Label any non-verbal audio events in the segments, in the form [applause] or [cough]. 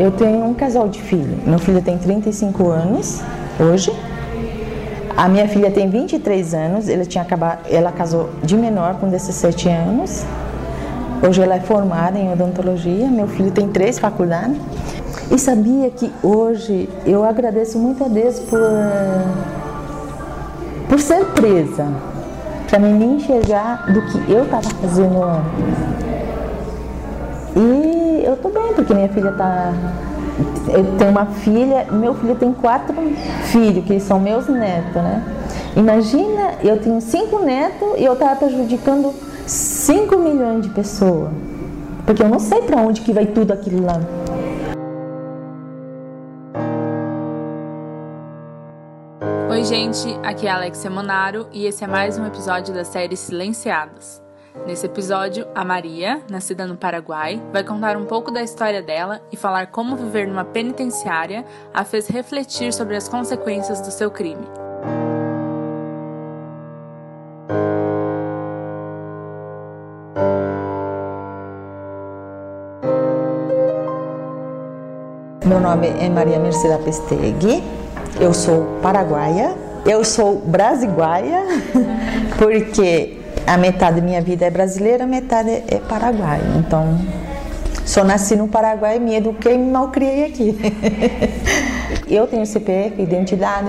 Eu tenho um casal de filhos. Meu filho tem 35 anos hoje. A minha filha tem 23 anos. Ela, tinha acabado, ela casou de menor com 17 anos. Hoje ela é formada em odontologia. Meu filho tem três faculdades. E sabia que hoje eu agradeço muito a Deus por, por ser presa, para mim me enxergar do que eu estava fazendo antes. E eu tô bem, porque minha filha tá. Eu tenho uma filha, meu filho tem quatro filhos, que são meus netos, né? Imagina, eu tenho cinco netos e eu tava prejudicando 5 milhões de pessoas. Porque eu não sei para onde que vai tudo aquilo lá. Oi, gente, aqui é Alexia Monaro e esse é mais um episódio da série Silenciados. Nesse episódio, a Maria, nascida no Paraguai, vai contar um pouco da história dela e falar como viver numa penitenciária a fez refletir sobre as consequências do seu crime. Meu nome é Maria Mercedes Pesteg, eu sou paraguaia, eu sou brasiguaia, [laughs] porque a metade da minha vida é brasileira, a metade é paraguaia. Então, só nasci no Paraguai, me eduquei e me malcriei aqui. [laughs] eu tenho CPF, identidade.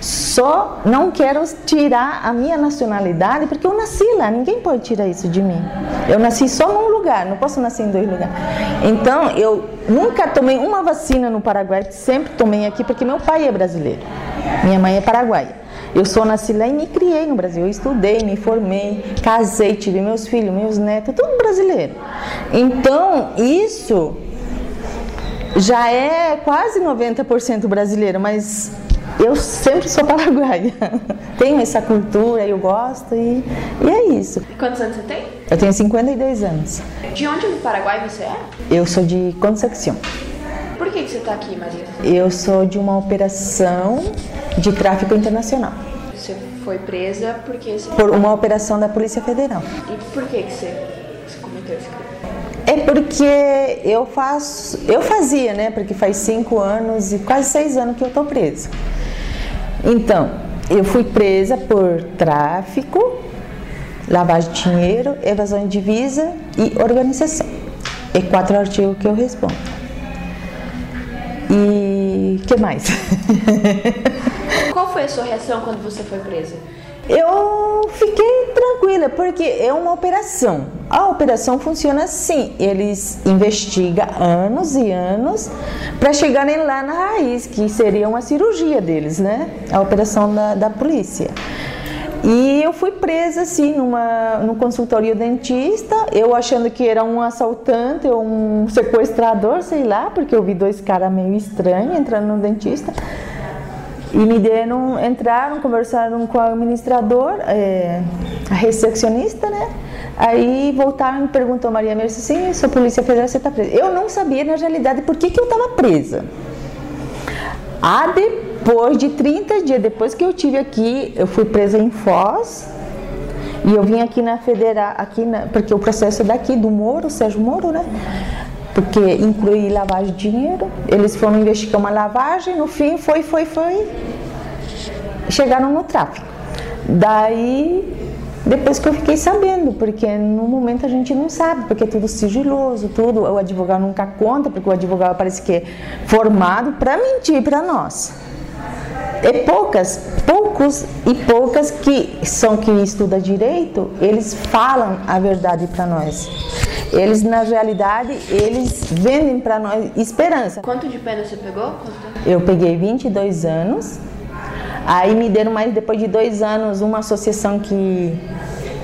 Só não quero tirar a minha nacionalidade porque eu nasci lá, ninguém pode tirar isso de mim. Eu nasci só num lugar, não posso nascer em dois lugares. Então, eu nunca tomei uma vacina no Paraguai, sempre tomei aqui porque meu pai é brasileiro, minha mãe é paraguaia. Eu sou nasci lá e me criei no Brasil. Eu estudei, me formei, casei, tive meus filhos, meus netos, tudo brasileiro. Então, isso já é quase 90% brasileiro, mas eu sempre sou paraguaia. [laughs] Tenho essa cultura, eu gosto e, e é isso. E quantos anos você tem? Eu tenho 52 anos. De onde do Paraguai você é? Eu sou de Concepción. Por que, que você está aqui, Maria? Eu sou de uma operação de tráfico internacional. Você foi presa porque você... Por uma operação da Polícia Federal. E por que, que você, você cometeu esse crime? É porque eu faço, eu fazia, né? Porque faz cinco anos e quase seis anos que eu tô presa. Então, eu fui presa por tráfico, lavagem de dinheiro, evasão de divisa e organização. É quatro artigos que eu respondo. E que mais? [laughs] Qual foi a sua reação quando você foi presa? Eu fiquei tranquila, porque é uma operação. A operação funciona assim: eles investigam anos e anos para chegarem lá na raiz, que seria uma cirurgia deles, né? A operação da, da polícia. E eu fui presa assim numa, no consultório dentista, eu achando que era um assaltante ou um sequestrador, sei lá, porque eu vi dois caras meio estranhos entrando no dentista. E me deram, entraram, conversaram com o administrador, é, a recepcionista, né? Aí voltaram e me perguntou, Maria Mercedes, sim, sou polícia federal, você está presa. Eu não sabia, na realidade, por que, que eu estava presa. Ah, depois de 30 dias, depois que eu tive aqui, eu fui presa em Foz, e eu vim aqui na federal, aqui na, porque o processo é daqui, do Moro, Sérgio Moro, né? porque inclui lavagem de dinheiro. Eles foram investigar uma lavagem, no fim foi, foi, foi. Chegaram no tráfico. Daí, depois que eu fiquei sabendo, porque no momento a gente não sabe, porque é tudo sigiloso, tudo. O advogado nunca conta, porque o advogado parece que é formado para mentir para nós. É poucas, poucos e poucas que são que estudam direito, eles falam a verdade para nós. Eles, na realidade, eles vendem para nós esperança. Quanto de pena você pegou? Eu peguei 22 anos. Aí me deram mais, depois de dois anos, uma associação que.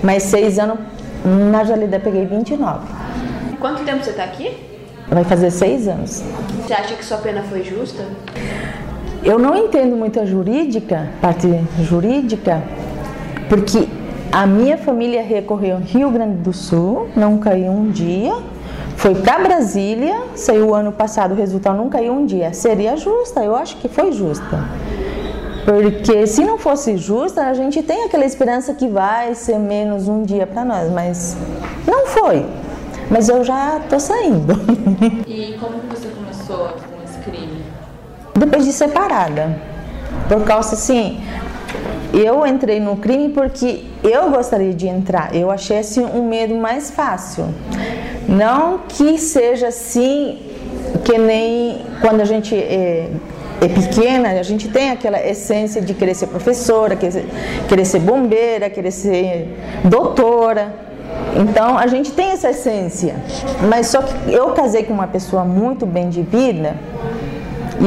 Mais seis anos, na realidade, peguei 29. Quanto tempo você está aqui? Vai fazer seis anos. Você acha que sua pena foi justa? Eu não entendo muito a jurídica, parte jurídica, porque a minha família recorreu ao Rio Grande do Sul, não caiu um dia. Foi para Brasília, saiu o ano passado, o resultado não caiu um dia. Seria justa, eu acho que foi justa. Porque se não fosse justa, a gente tem aquela esperança que vai ser menos um dia para nós, mas não foi. Mas eu já tô saindo. [laughs] E como você começou com esse crime? Depois de separada. Por causa assim, eu entrei no crime porque eu gostaria de entrar. Eu achei assim um medo mais fácil. Não que seja assim que nem quando a gente é, é pequena, a gente tem aquela essência de querer ser professora, querer, querer ser bombeira, querer ser doutora. Então a gente tem essa essência. Mas só que eu casei com uma pessoa muito bem de vida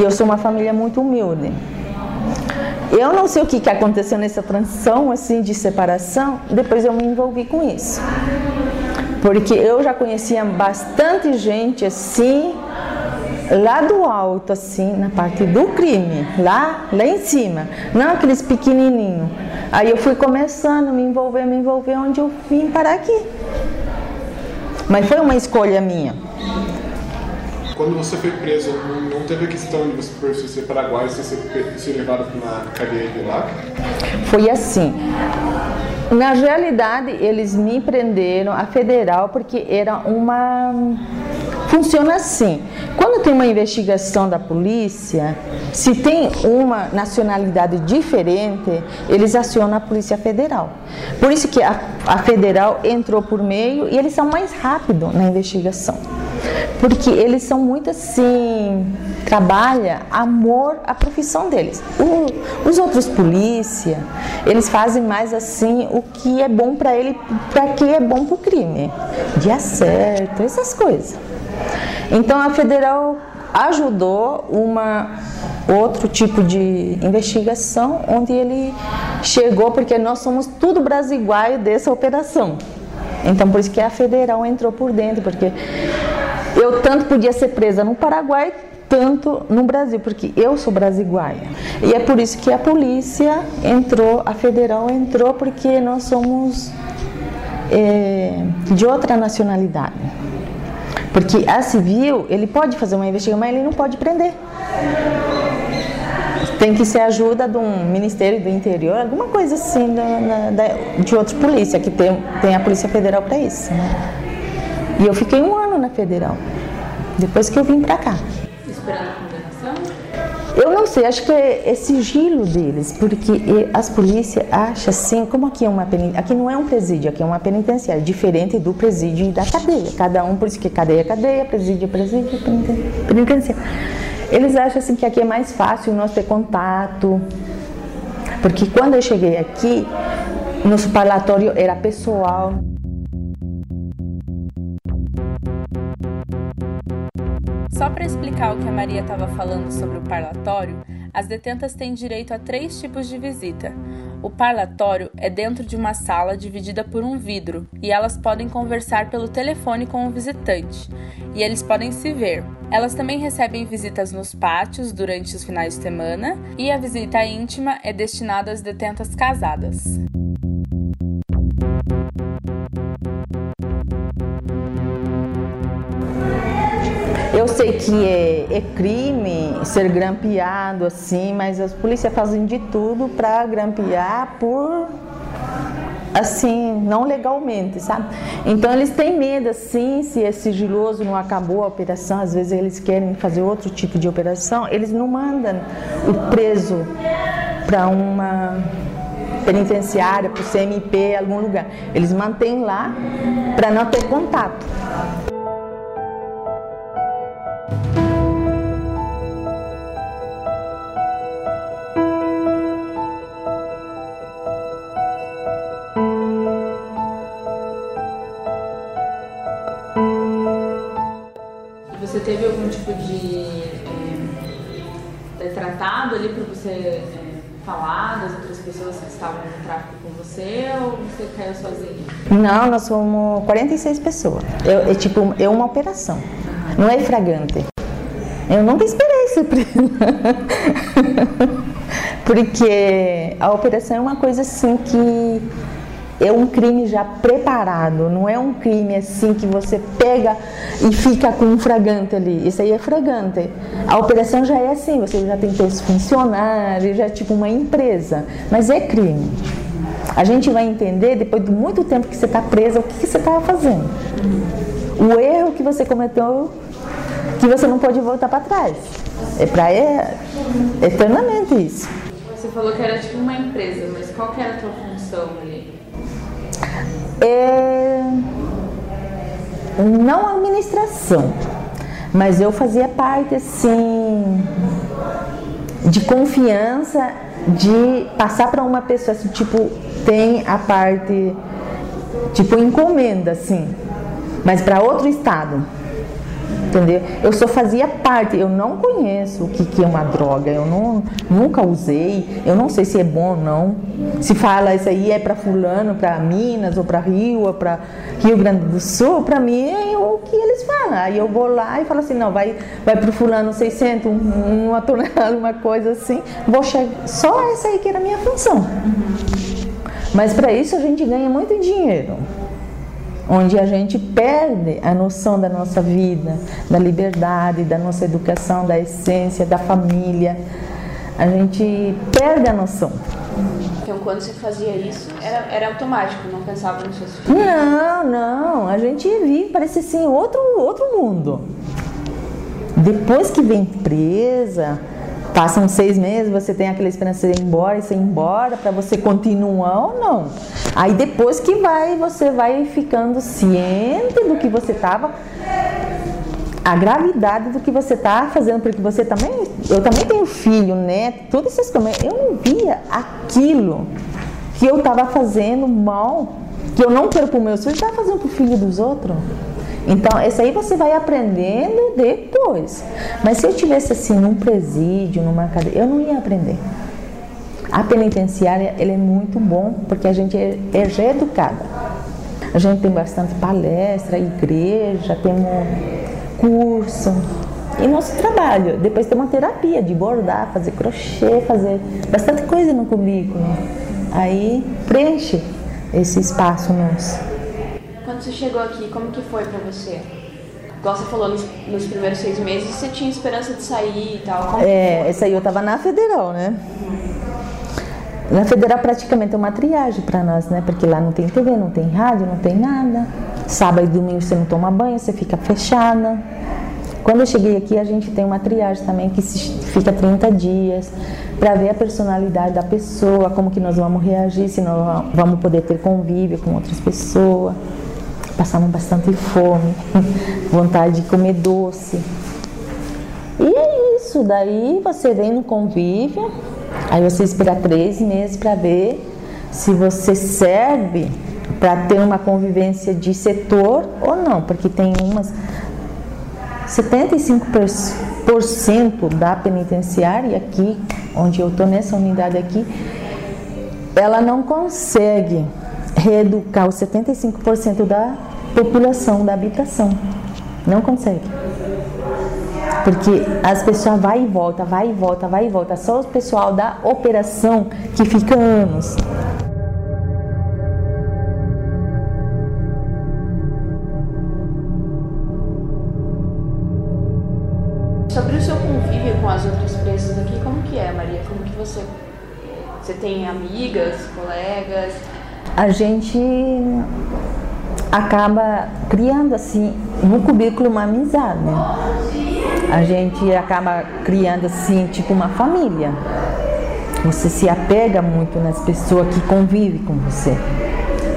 e eu sou uma família muito humilde. Eu não sei o que, que aconteceu nessa transição assim de separação, depois eu me envolvi com isso. Porque eu já conhecia bastante gente assim, lá do alto, assim, na parte do crime, lá, lá em cima, não aqueles pequenininhos. Aí eu fui começando a me envolver, me envolver, onde eu vim parar aqui. Mas foi uma escolha minha quando você foi preso, não teve a questão de você ser paraguaio você ser, ser levado para uma cadeia de lá? Foi assim. Na realidade, eles me prenderam a federal porque era uma. Funciona assim: quando tem uma investigação da polícia, se tem uma nacionalidade diferente, eles acionam a Polícia Federal. Por isso que a, a federal entrou por meio e eles são mais rápidos na investigação porque eles são muito assim, trabalha amor à profissão deles. O, os outros polícia, eles fazem mais assim o que é bom para ele, para que é bom para o crime, dia certo, essas coisas. Então a federal ajudou uma outro tipo de investigação onde ele chegou porque nós somos tudo brasiguaio dessa operação. Então por isso que a federal entrou por dentro, porque eu tanto podia ser presa no Paraguai, tanto no Brasil, porque eu sou brasiguaia. E é por isso que a polícia entrou, a federal entrou, porque nós somos é, de outra nacionalidade. Porque a civil, ele pode fazer uma investigação, mas ele não pode prender. Tem que ser ajuda de um Ministério do Interior, alguma coisa assim da, da, de outra polícia, que tem, tem a Polícia Federal para isso. Né? E eu fiquei um ano na federal, depois que eu vim para cá. A condenação? Eu não sei, acho que é, é sigilo deles, porque as polícias acham assim, como aqui é uma aqui não é um presídio, aqui é uma penitenciária, diferente do presídio e da cadeia. Cada um, por isso que cadeia é cadeia, presídio é presídio, penitenciária. Eles acham assim que aqui é mais fácil nós ter contato, porque quando eu cheguei aqui, nosso parlatório era pessoal. Só para explicar o que a Maria estava falando sobre o parlatório, as detentas têm direito a três tipos de visita. O parlatório é dentro de uma sala dividida por um vidro e elas podem conversar pelo telefone com o visitante e eles podem se ver. Elas também recebem visitas nos pátios durante os finais de semana e a visita íntima é destinada às detentas casadas. Que é, é, crime ser grampeado assim, mas as polícias fazem de tudo para grampear por assim, não legalmente, sabe? Então eles têm medo assim, se é sigiloso, não acabou a operação, às vezes eles querem fazer outro tipo de operação, eles não mandam o preso para uma penitenciária, para o CMP, algum lugar. Eles mantêm lá para não ter contato. Não, nós somos 46 pessoas. Eu, é tipo, é uma operação. Não é fragante. Eu nunca esperei ser presa. [laughs] Porque a operação é uma coisa assim que é um crime já preparado, não é um crime assim que você pega e fica com um fragante ali. Isso aí é fragante. A operação já é assim, você já tem os funcionários, já é tipo uma empresa, mas é crime. A gente vai entender depois de muito tempo que você está presa o que, que você estava fazendo. O erro que você cometeu que você não pode voltar para trás. É para é, eternamente isso. Você falou que era tipo uma empresa, mas qual que era a tua função ali? É, não administração, mas eu fazia parte assim de confiança de passar para uma pessoa assim, tipo tem a parte tipo encomenda assim, mas para outro estado entendeu? Eu só fazia parte, eu não conheço o que, que é uma droga, eu não, nunca usei, eu não sei se é bom ou não. Se fala isso aí é para fulano, para Minas, ou para Rio, ou para Rio Grande do Sul, para mim é o que eles falam. Aí eu vou lá e falo assim, não, vai, vai para o fulano 600, uma [laughs] tonelada, uma coisa assim, vou chegar, só essa aí que era a minha função. Mas para isso a gente ganha muito dinheiro onde a gente perde a noção da nossa vida, da liberdade, da nossa educação, da essência, da família. A gente perde a noção. Então, quando você fazia isso, era, era automático, não pensava nos seus filhos? Não, não. A gente vive, parece assim, outro, outro mundo. Depois que vem presa, Passam seis meses, você tem aquela esperança de ir embora e ser embora para você continuar ou não. Aí depois que vai, você vai ficando ciente do que você estava, a gravidade do que você está fazendo, porque você também, eu também tenho filho, neto, todas essas coisas. Eu não via aquilo que eu estava fazendo mal, que eu não quero para o meu filho, estava fazendo para o filho dos outros. Então, isso aí você vai aprendendo depois. Mas se eu tivesse assim num presídio, numa cadeia, eu não ia aprender. A penitenciária ele é muito bom porque a gente é, é reeducada. A gente tem bastante palestra, igreja, temos curso. E nosso trabalho, depois tem uma terapia de bordar, fazer crochê, fazer bastante coisa no cubículo. Aí preenche esse espaço nosso. Quando você chegou aqui, como que foi para você? Igual você falou, nos, nos, primeiros seis meses você tinha esperança de sair e tal. Como é, essa aí eu tava na federal, né? Na federal praticamente é uma triagem para nós, né? Porque lá não tem TV, não tem rádio, não tem nada. Sábado e domingo você não toma banho, você fica fechada. Quando eu cheguei aqui, a gente tem uma triagem também que fica 30 dias para ver a personalidade da pessoa, como que nós vamos reagir, se nós vamos poder ter convívio com outras pessoas passamos bastante fome, [laughs] vontade de comer doce. E é isso, daí você vem no convívio, aí você espera três meses para ver se você serve para ter uma convivência de setor ou não, porque tem umas 75% da penitenciária aqui, onde eu estou nessa unidade aqui, ela não consegue reeducar os 75% da população da habitação. Não consegue. Porque as pessoas vai e volta, vai e volta, vai e volta. Só o pessoal da operação que fica anos. Sobre o seu convívio com as outras presas aqui, como que é, Maria? Como que você você tem amigas, colegas? A gente acaba criando assim no cubículo uma amizade. Né? A gente acaba criando assim tipo uma família. Você se apega muito nas pessoas que convivem com você.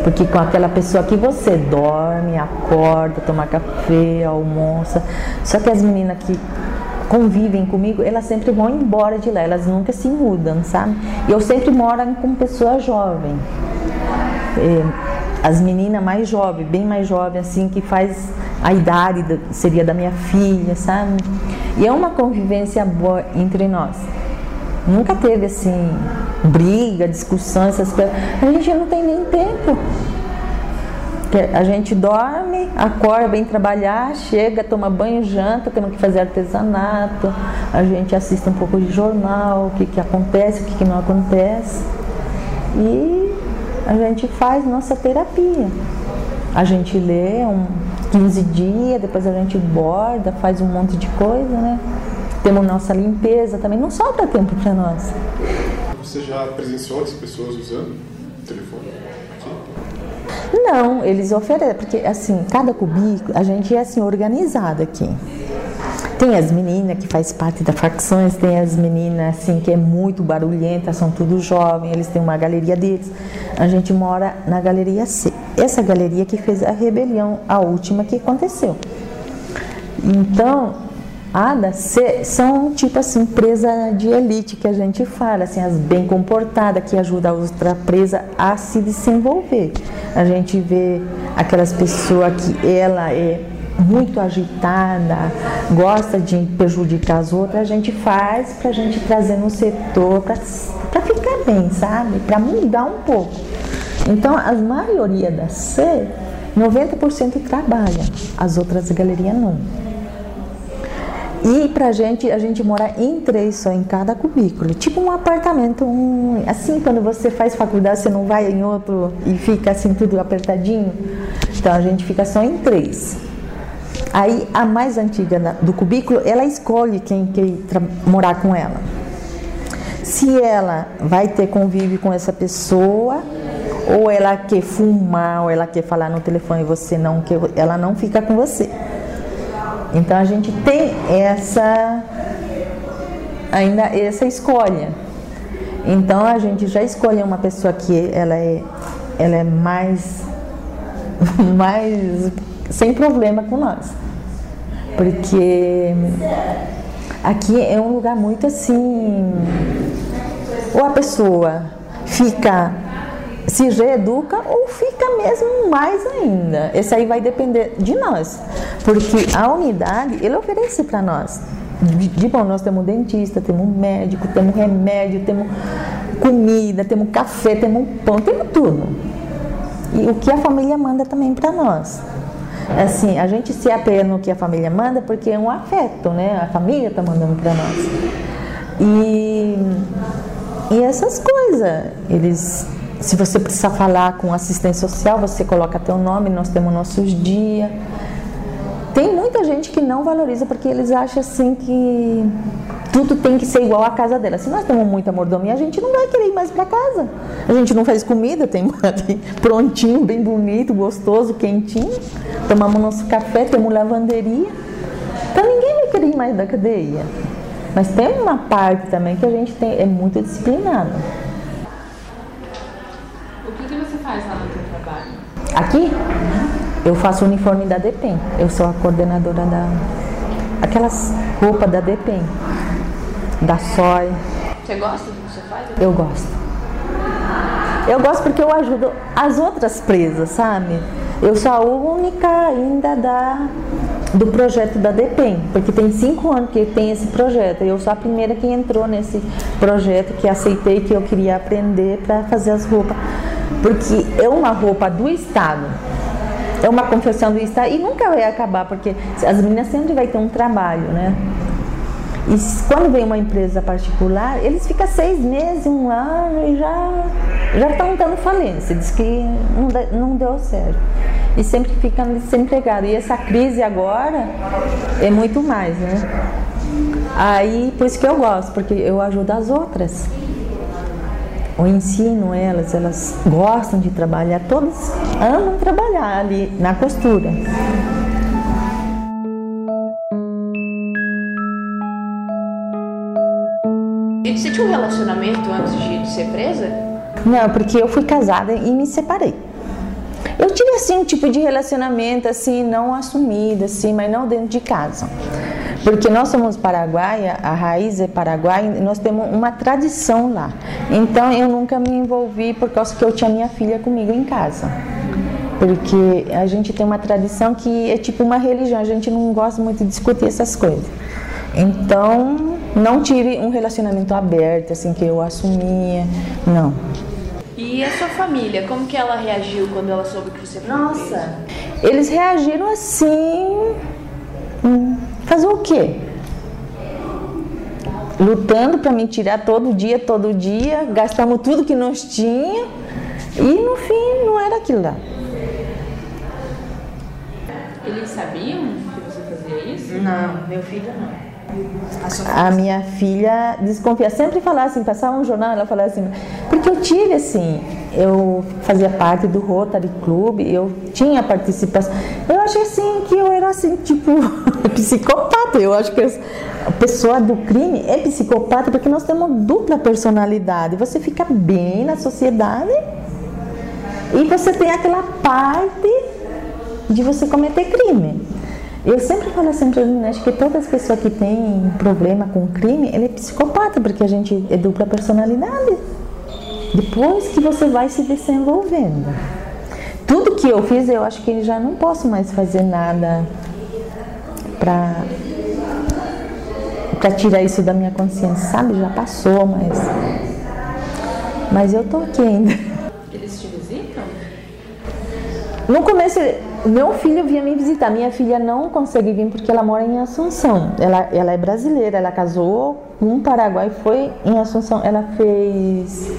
Porque com aquela pessoa que você dorme, acorda, toma café, almoça. Só que as meninas que convivem comigo, elas sempre vão embora de lá, elas nunca se mudam, sabe? E eu sempre moro com pessoas jovens. É, as meninas mais jovens, bem mais jovens, assim, que faz a idade, seria da minha filha, sabe? E é uma convivência boa entre nós. Nunca teve, assim, briga, discussão, essas coisas. A gente não tem nem tempo. A gente dorme, acorda, vem trabalhar, chega, toma banho, janta, temos que fazer artesanato, a gente assiste um pouco de jornal, o que, que acontece, o que, que não acontece. E a gente faz nossa terapia. A gente lê um 15 dias, depois a gente borda, faz um monte de coisa, né? Temos nossa limpeza também, não sobra tempo para nós. Você já presenciou as pessoas usando o telefone? Aqui? Não, eles oferecem, porque assim, cada cubículo, a gente é assim organizado aqui. Tem as meninas que faz parte das facções, tem as meninas assim que é muito barulhenta, são tudo jovens, eles têm uma galeria deles. A gente mora na galeria C. Essa galeria que fez a rebelião, a última que aconteceu. Então, a da C são tipo assim, presa de elite que a gente fala, assim, as bem comportadas que ajudam a outra presa a se desenvolver. A gente vê aquelas pessoas que ela é muito agitada, gosta de prejudicar as outras, a gente faz para a gente trazer no setor para ficar bem, sabe? Para mudar um pouco. Então, a maioria da C, 90% trabalha, as outras galerias não. E pra gente, a gente mora em três só, em cada cubículo. Tipo um apartamento, um, assim, quando você faz faculdade, você não vai em outro e fica assim tudo apertadinho. Então a gente fica só em três. Aí a mais antiga do cubículo, ela escolhe quem quer morar com ela. Se ela vai ter convívio com essa pessoa, ou ela quer fumar, ou ela quer falar no telefone e você não quer, ela não fica com você. Então a gente tem essa ainda essa escolha. Então a gente já escolheu uma pessoa que ela é ela é mais [laughs] mais sem problema com nós. Porque aqui é um lugar muito assim. Ou a pessoa fica se reeduca ou fica mesmo mais ainda. Esse aí vai depender de nós, porque a unidade ele oferece para nós. De bom, nós temos dentista, temos médico, temos remédio, temos comida, temos café, temos pão, temos tudo. E o que a família manda também para nós. Assim, a gente se apega no que a família manda porque é um afeto, né? A família está mandando para nós. E, e essas coisas, eles se você precisar falar com assistente social, você coloca teu nome, nós temos nossos dias. Tem muita gente que não valoriza porque eles acham assim que tudo tem que ser igual à casa dela. Se nós temos muita mordomia, a gente não vai querer ir mais para casa. A gente não faz comida, tem prontinho, bem bonito, gostoso, quentinho. Tomamos nosso café, temos lavanderia. Então ninguém vai querer ir mais da cadeia. Mas tem uma parte também que a gente tem, é muito disciplinado. faz lá no teu trabalho? Aqui? Eu faço o uniforme da DEPEN. Eu sou a coordenadora da. Aquelas roupas da DEPEN. Da SOI. Você gosta do que você faz? Eu gosto. Eu gosto porque eu ajudo as outras presas, sabe? Eu sou a única ainda da, do projeto da DEPEN, porque tem cinco anos que tem esse projeto. Eu sou a primeira que entrou nesse projeto, que aceitei que eu queria aprender para fazer as roupas porque é uma roupa do Estado, é uma confecção do Estado e nunca vai acabar, porque as meninas sempre vai ter um trabalho, né? E quando vem uma empresa particular, eles ficam seis meses, um ano e já já estão dando falência. Diz que não, não deu certo. E sempre ficam desempregados. E essa crise agora é muito mais, né? Aí, por isso que eu gosto, porque eu ajudo as outras o ensino elas, elas gostam de trabalhar, todas amam trabalhar ali na costura. E tinha um relacionamento antes de ser presa? Não, porque eu fui casada e me separei. Eu tive assim um tipo de relacionamento assim não assumido assim, mas não dentro de casa. Porque nós somos paraguaia, a raiz é paraguaia, nós temos uma tradição lá. Então eu nunca me envolvi por causa que eu tinha minha filha comigo em casa. Porque a gente tem uma tradição que é tipo uma religião, a gente não gosta muito de discutir essas coisas. Então, não tive um relacionamento aberto, assim, que eu assumia, não. E a sua família, como que ela reagiu quando ela soube que você foi Nossa, eles reagiram assim, hum, Fazer o quê? Lutando para me tirar todo dia, todo dia, gastamos tudo que nós tinha e no fim não era aquilo lá. Eles sabiam que você fazia isso? Não, meu filho não. A minha filha desconfia, sempre falava assim, passava um jornal, ela falava assim, porque eu tive assim, eu fazia parte do Rotary Club, eu tinha participação. Eu achei assim que eu era assim, tipo, [laughs] psicopata. Eu acho que a pessoa do crime é psicopata porque nós temos dupla personalidade. Você fica bem na sociedade e você tem aquela parte de você cometer crime. Eu sempre falo assim para as meninas que todas as pessoas que têm problema com crime, ele é psicopata, porque a gente é dupla personalidade. Depois que você vai se desenvolvendo. Tudo que eu fiz, eu acho que já não posso mais fazer nada para para tirar isso da minha consciência, sabe? Já passou, mas mas eu tô aqui ainda. Eles te visitam? No começo meu filho vinha me visitar. Minha filha não consegue vir porque ela mora em Assunção. Ela, ela é brasileira, ela casou com um Paraguai, foi em Assunção. Ela fez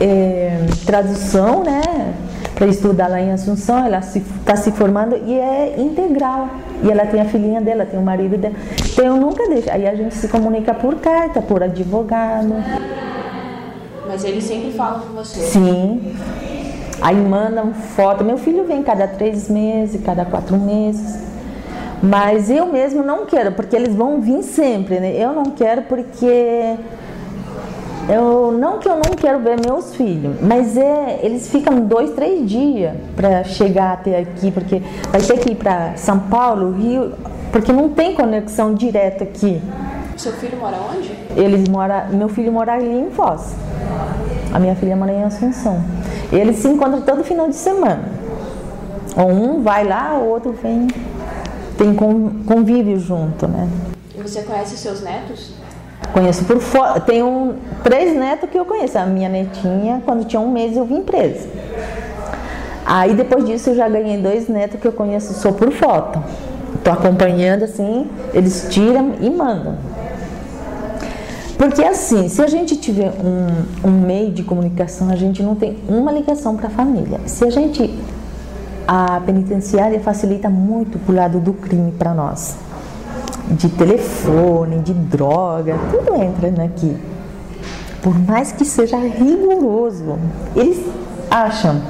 é, tradução, né? Para estudar lá em Assunção. Ela está se, tá se formando e é integral. E ela tem a filhinha dela, tem o marido dela. Então eu nunca deixo. Aí a gente se comunica por carta, por advogado. Mas eles sempre falam com você? Sim. Aí mandam foto. Meu filho vem cada três meses, cada quatro meses. Mas eu mesmo não quero, porque eles vão vir sempre, né? Eu não quero porque eu não que eu não quero ver meus filhos, mas é eles ficam dois, três dias para chegar até aqui, porque vai ter que ir para São Paulo, Rio, porque não tem conexão direta aqui. Seu filho mora onde? Eles mora, meu filho mora ali em Foz. A minha filha mora em Assunção. Eles se encontram todo final de semana. Ou um vai lá, o outro vem. Tem convívio junto, né? E você conhece seus netos? Conheço por fora. Tenho três netos que eu conheço. A minha netinha, quando tinha um mês, eu vim presa. Aí depois disso eu já ganhei dois netos que eu conheço só por foto. Estou acompanhando assim, eles tiram e mandam. Porque assim, se a gente tiver um, um meio de comunicação, a gente não tem uma ligação para a família. Se a gente. A penitenciária facilita muito pro lado do crime para nós. De telefone, de droga, tudo entra aqui. Por mais que seja rigoroso, eles acham.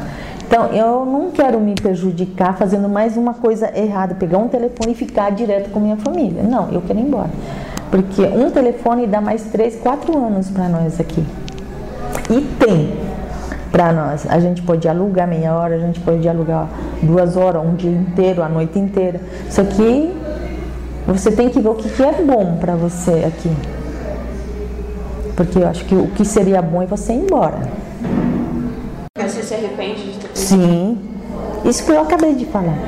Então, eu não quero me prejudicar fazendo mais uma coisa errada, pegar um telefone e ficar direto com minha família. Não, eu quero ir embora. Porque um telefone dá mais 3, 4 anos para nós aqui. E tem para nós. A gente pode alugar meia hora, a gente pode alugar duas horas, um dia inteiro, a noite inteira. Só que você tem que ver o que é bom para você aqui. Porque eu acho que o que seria bom é você ir embora. Você se arrepende de ter Sim. Isso que eu acabei de falar.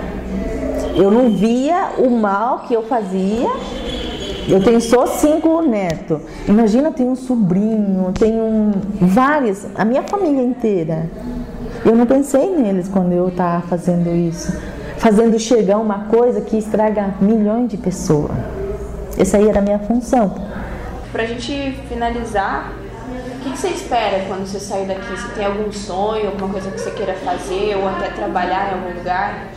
Eu não via o mal que eu fazia eu tenho só cinco netos. Imagina, eu tenho um sobrinho, tenho vários, a minha família inteira. Eu não pensei neles quando eu estava fazendo isso. Fazendo chegar uma coisa que estraga milhões de pessoas. Essa aí era a minha função. Pra gente finalizar, o que, que você espera quando você sair daqui? Você tem algum sonho, alguma coisa que você queira fazer ou até trabalhar em algum lugar?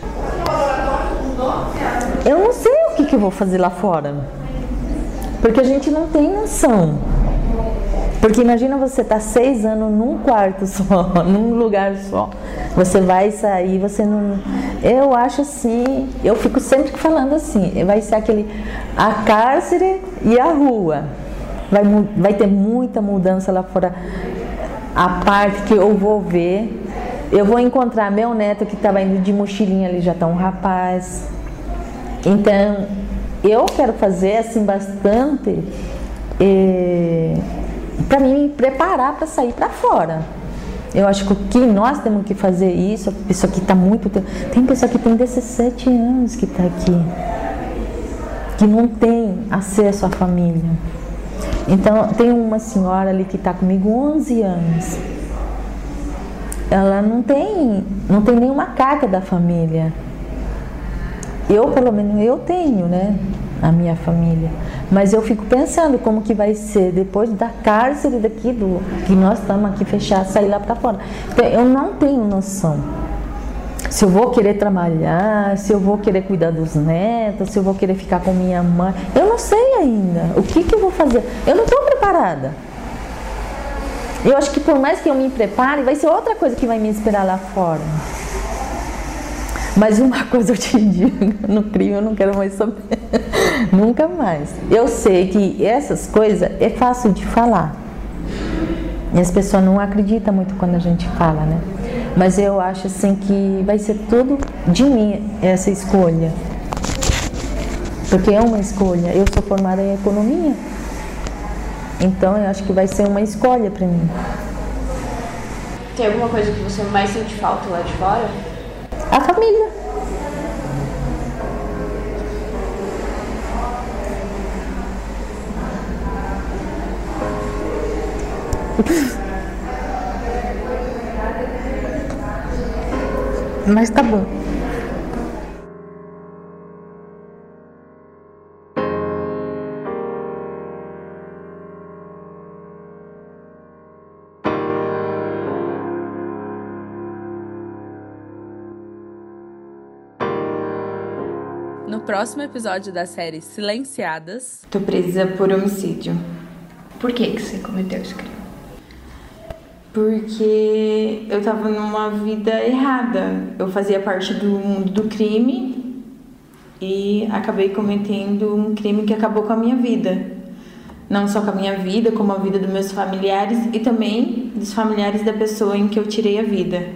Eu não sei o que, que eu vou fazer lá fora. Porque a gente não tem noção. Porque imagina você estar tá seis anos num quarto [laughs] só, num lugar só. Você vai sair, você não. Eu acho assim, eu fico sempre falando assim, vai ser aquele a cárcere e a rua. Vai, vai ter muita mudança lá fora. A parte que eu vou ver, eu vou encontrar meu neto que estava indo de mochilinha, ele já está um rapaz. Então, eu quero fazer assim bastante é, para me preparar para sair para fora. Eu acho que que nós temos que fazer isso, a pessoa que está muito tempo. Tem pessoa que tem 17 anos que está aqui, que não tem acesso à família. Então, tem uma senhora ali que está comigo 11 anos. Ela não tem, não tem nenhuma carta da família. Eu, pelo menos, eu tenho, né? A minha família. Mas eu fico pensando como que vai ser depois da cárcere daqui do que nós estamos aqui fechados, sair lá para fora. Então, eu não tenho noção. Se eu vou querer trabalhar, se eu vou querer cuidar dos netos, se eu vou querer ficar com minha mãe, eu não sei ainda. O que, que eu vou fazer? Eu não estou preparada. Eu acho que por mais que eu me prepare, vai ser outra coisa que vai me esperar lá fora. Mas uma [laughs] coisa eu te digo, no crime eu não quero mais saber. [laughs] Nunca mais. Eu sei que essas coisas é fácil de falar. E as pessoas não acreditam muito quando a gente fala, né? Mas eu acho assim que vai ser tudo de mim essa escolha. Porque é uma escolha. Eu sou formada em economia. Então eu acho que vai ser uma escolha para mim. Tem alguma coisa que você mais sente falta lá de fora? A família. [laughs] Mas tá bom. Próximo episódio da série Silenciadas. Tô presa por homicídio. Por que, que você cometeu esse crime? Porque eu tava numa vida errada. Eu fazia parte do mundo do crime e acabei cometendo um crime que acabou com a minha vida. Não só com a minha vida, como a vida dos meus familiares e também dos familiares da pessoa em que eu tirei a vida.